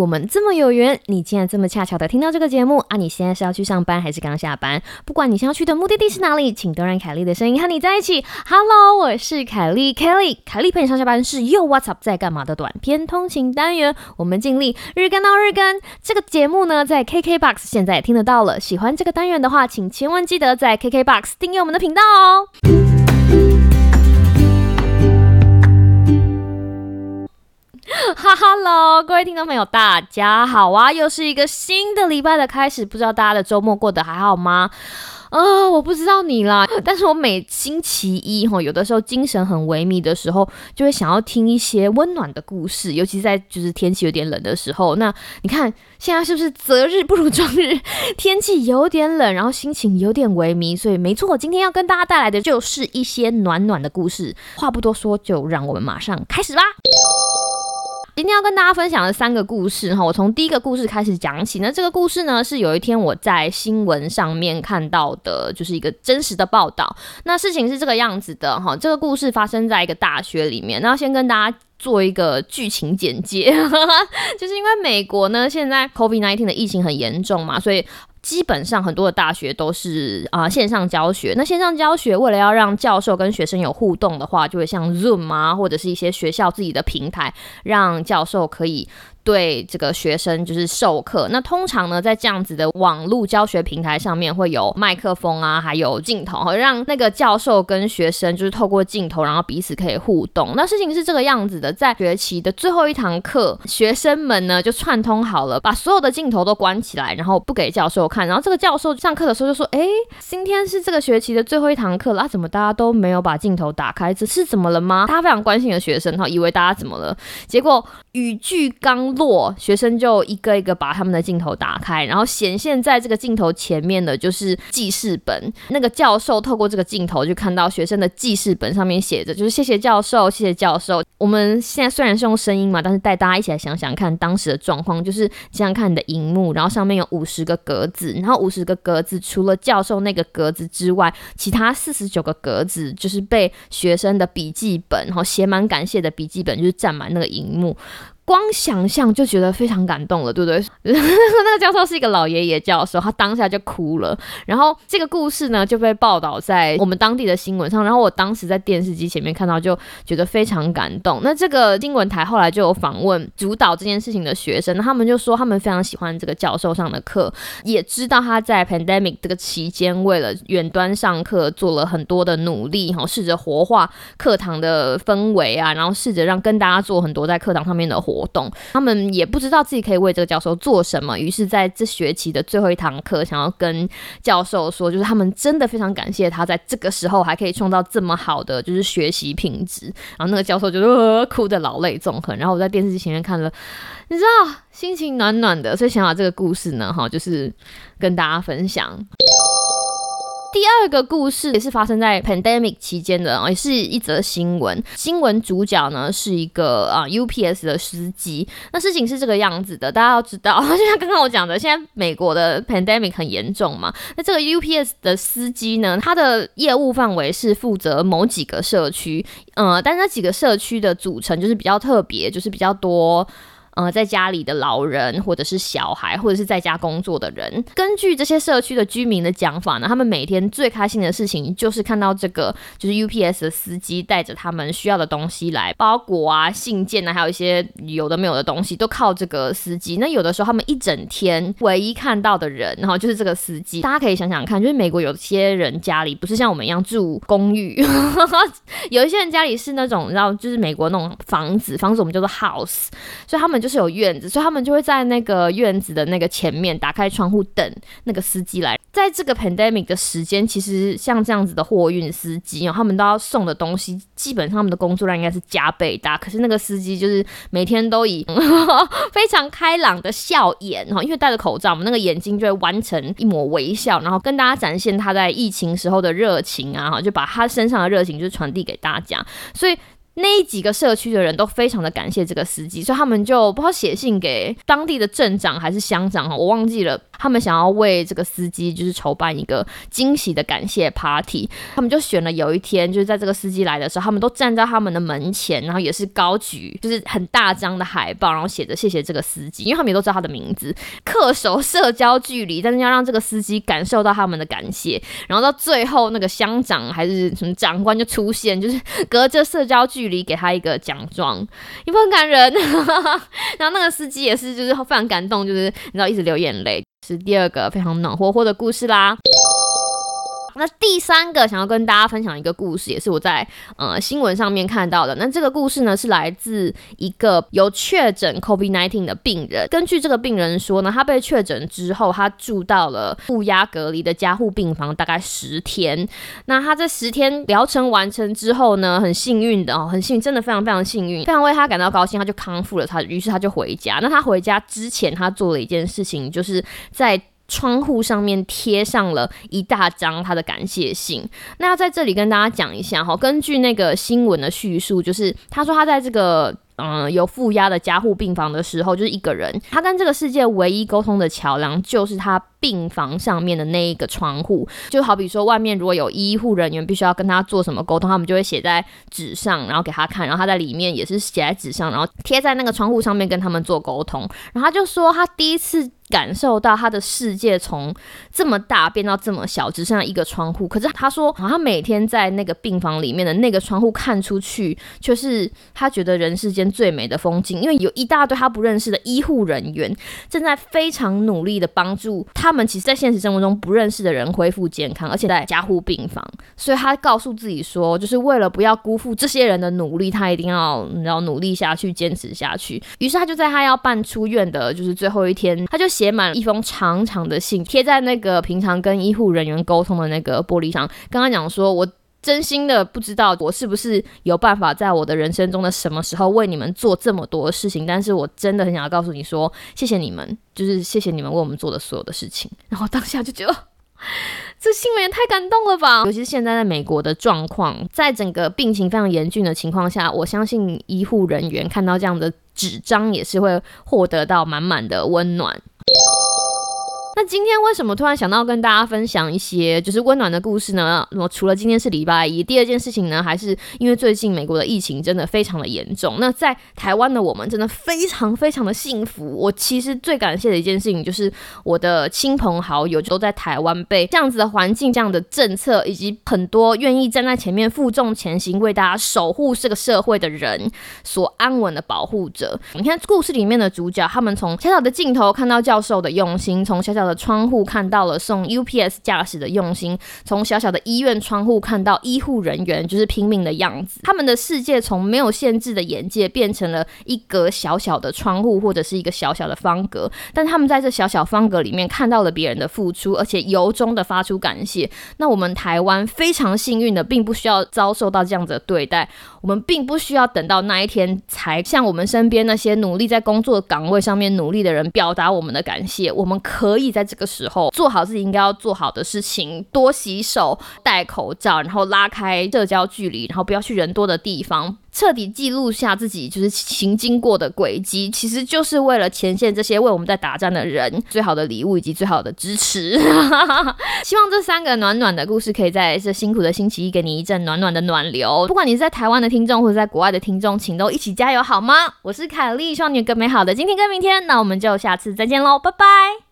我们这么有缘，你竟然这么恰巧的听到这个节目啊！你现在是要去上班还是刚下班？不管你想要去的目的地是哪里，请都让凯莉的声音和你在一起。Hello，我是凯莉，Kelly，凯莉陪你上下班是又 What's up 在干嘛的短篇通勤单元。我们尽力日更到日更。这个节目呢，在 KKBOX 现在也听得到了。喜欢这个单元的话，请千万记得在 KKBOX 订阅我们的频道哦。哈哈喽，各位听众朋友，大家好啊！又是一个新的礼拜的开始，不知道大家的周末过得还好吗？啊，我不知道你啦，但是我每星期一哈，有的时候精神很萎靡的时候，就会想要听一些温暖的故事，尤其在就是天气有点冷的时候。那你看现在是不是择日不如撞日？天气有点冷，然后心情有点萎靡，所以没错，今天要跟大家带来的就是一些暖暖的故事。话不多说，就让我们马上开始吧。今天要跟大家分享的三个故事哈，我从第一个故事开始讲起。那这个故事呢，是有一天我在新闻上面看到的，就是一个真实的报道。那事情是这个样子的哈，这个故事发生在一个大学里面。那先跟大家做一个剧情简介，就是因为美国呢现在 COVID-19 的疫情很严重嘛，所以。基本上很多的大学都是啊线上教学。那线上教学为了要让教授跟学生有互动的话，就会像 Zoom 啊，或者是一些学校自己的平台，让教授可以。对这个学生就是授课，那通常呢，在这样子的网络教学平台上面会有麦克风啊，还有镜头，让那个教授跟学生就是透过镜头，然后彼此可以互动。那事情是这个样子的，在学期的最后一堂课，学生们呢就串通好了，把所有的镜头都关起来，然后不给教授看。然后这个教授上课的时候就说：“哎，今天是这个学期的最后一堂课了，怎么大家都没有把镜头打开？这是怎么了吗？”他非常关心的学生哈，以为大家怎么了，结果语句刚。落学生就一个一个把他们的镜头打开，然后显现在这个镜头前面的就是记事本。那个教授透过这个镜头就看到学生的记事本上面写着，就是谢谢教授，谢谢教授。我们现在虽然是用声音嘛，但是带大家一起来想想看当时的状况，就是想想看你的荧幕，然后上面有五十个格子，然后五十个格子除了教授那个格子之外，其他四十九个格子就是被学生的笔记本，然后写满感谢的笔记本，就是占满那个荧幕。光想象就觉得非常感动了，对不对？那个教授是一个老爷爷教授，他当下就哭了。然后这个故事呢就被报道在我们当地的新闻上。然后我当时在电视机前面看到，就觉得非常感动。那这个新闻台后来就有访问主导这件事情的学生，他们就说他们非常喜欢这个教授上的课，也知道他在 pandemic 这个期间为了远端上课做了很多的努力，哈，试着活化课堂的氛围啊，然后试着让跟大家做很多在课堂上面的活。活动，他们也不知道自己可以为这个教授做什么，于是在这学期的最后一堂课，想要跟教授说，就是他们真的非常感谢他在这个时候还可以创造这么好的就是学习品质。然后那个教授就哭的老泪纵横。然后我在电视机前面看了，你知道，心情暖暖的。所以想把这个故事呢，哈，就是跟大家分享。第二个故事也是发生在 pandemic 期间的，也是一则新闻。新闻主角呢是一个啊 UPS 的司机。那事情是这个样子的，大家要知道，就像刚刚我讲的，现在美国的 pandemic 很严重嘛。那这个 UPS 的司机呢，他的业务范围是负责某几个社区，呃，但那几个社区的组成就是比较特别，就是比较多。呃，在家里的老人，或者是小孩，或者是在家工作的人，根据这些社区的居民的讲法呢，他们每天最开心的事情就是看到这个，就是 UPS 的司机带着他们需要的东西来，包裹啊、信件啊，还有一些有的没有的东西，都靠这个司机。那有的时候他们一整天唯一看到的人，然后就是这个司机。大家可以想想看，就是美国有些人家里不是像我们一样住公寓，有一些人家里是那种，然后就是美国那种房子，房子我们叫做 house，所以他们。就是有院子，所以他们就会在那个院子的那个前面打开窗户等那个司机来。在这个 pandemic 的时间，其实像这样子的货运司机，他们都要送的东西，基本上他们的工作量应该是加倍大。可是那个司机就是每天都以 非常开朗的笑颜哈，因为戴着口罩嘛，那个眼睛就会完成一抹微笑，然后跟大家展现他在疫情时候的热情啊，哈，就把他身上的热情就传递给大家，所以。那几个社区的人都非常的感谢这个司机，所以他们就不知道写信给当地的镇长还是乡长哈，我忘记了。他们想要为这个司机就是筹办一个惊喜的感谢 party，他们就选了有一天，就是在这个司机来的时候，他们都站在他们的门前，然后也是高举就是很大张的海报，然后写着谢谢这个司机，因为他们也都知道他的名字，恪守社交距离，但是要让这个司机感受到他们的感谢，然后到最后那个乡长还是什么长官就出现，就是隔着社交距距离给他一个奖状，有没有很感人？然后那个司机也是就是非常感动，就是你知道一直流眼泪，是第二个非常暖和和的故事啦。那第三个想要跟大家分享一个故事，也是我在呃新闻上面看到的。那这个故事呢，是来自一个有确诊 COVID-19 的病人。根据这个病人说呢，他被确诊之后，他住到了负压隔离的加护病房，大概十天。那他这十天疗程完成之后呢，很幸运的哦，很幸运，真的非常非常幸运，非常为他感到高兴，他就康复了。他于是他就回家。那他回家之前，他做了一件事情，就是在。窗户上面贴上了一大张他的感谢信。那要在这里跟大家讲一下哈，根据那个新闻的叙述，就是他说他在这个嗯有负压的加护病房的时候，就是一个人，他跟这个世界唯一沟通的桥梁就是他病房上面的那一个窗户。就好比说，外面如果有医护人员必须要跟他做什么沟通，他们就会写在纸上，然后给他看，然后他在里面也是写在纸上，然后贴在那个窗户上面跟他们做沟通。然后他就说他第一次。感受到他的世界从这么大变到这么小，只剩下一个窗户。可是他说，他每天在那个病房里面的那个窗户看出去，却是他觉得人世间最美的风景。因为有一大堆他不认识的医护人员正在非常努力的帮助他们，其实，在现实生活中不认识的人恢复健康，而且在加护病房。所以他告诉自己说，就是为了不要辜负这些人的努力，他一定要要努力下去，坚持下去。于是他就在他要办出院的，就是最后一天，他就。写满了一封长长的信，贴在那个平常跟医护人员沟通的那个玻璃上，跟他讲说：“我真心的不知道我是不是有办法在我的人生中的什么时候为你们做这么多事情，但是我真的很想要告诉你说，谢谢你们，就是谢谢你们为我们做的所有的事情。”然后当下就觉得，这新闻也太感动了吧！尤其是现在在美国的状况，在整个病情非常严峻的情况下，我相信医护人员看到这样的纸张也是会获得到满满的温暖。那今天为什么突然想到跟大家分享一些就是温暖的故事呢？我除了今天是礼拜一，第二件事情呢，还是因为最近美国的疫情真的非常的严重。那在台湾的我们真的非常非常的幸福。我其实最感谢的一件事情就是我的亲朋好友都在台湾被这样子的环境、这样的政策，以及很多愿意站在前面负重前行、为大家守护这个社会的人所安稳的保护着。你看故事里面的主角，他们从小小的镜头看到教授的用心，从小小的窗户看到了送 UPS 驾驶的用心，从小小的医院窗户看到医护人员就是拼命的样子。他们的世界从没有限制的眼界变成了一格小小的窗户或者是一个小小的方格，但他们在这小小方格里面看到了别人的付出，而且由衷的发出感谢。那我们台湾非常幸运的，并不需要遭受到这样子的对待，我们并不需要等到那一天才向我们身边那些努力在工作岗位上面努力的人表达我们的感谢。我们可以。在在这个时候，做好自己应该要做好的事情，多洗手、戴口罩，然后拉开社交距离，然后不要去人多的地方，彻底记录下自己就是行经过的轨迹，其实就是为了前线这些为我们在打仗的人最好的礼物以及最好的支持。希望这三个暖暖的故事可以在这辛苦的星期一给你一阵暖暖的暖流。不管你是在台湾的听众或者在国外的听众，请都一起加油好吗？我是凯丽，希望你有个美好的今天跟明天。那我们就下次再见喽，拜拜。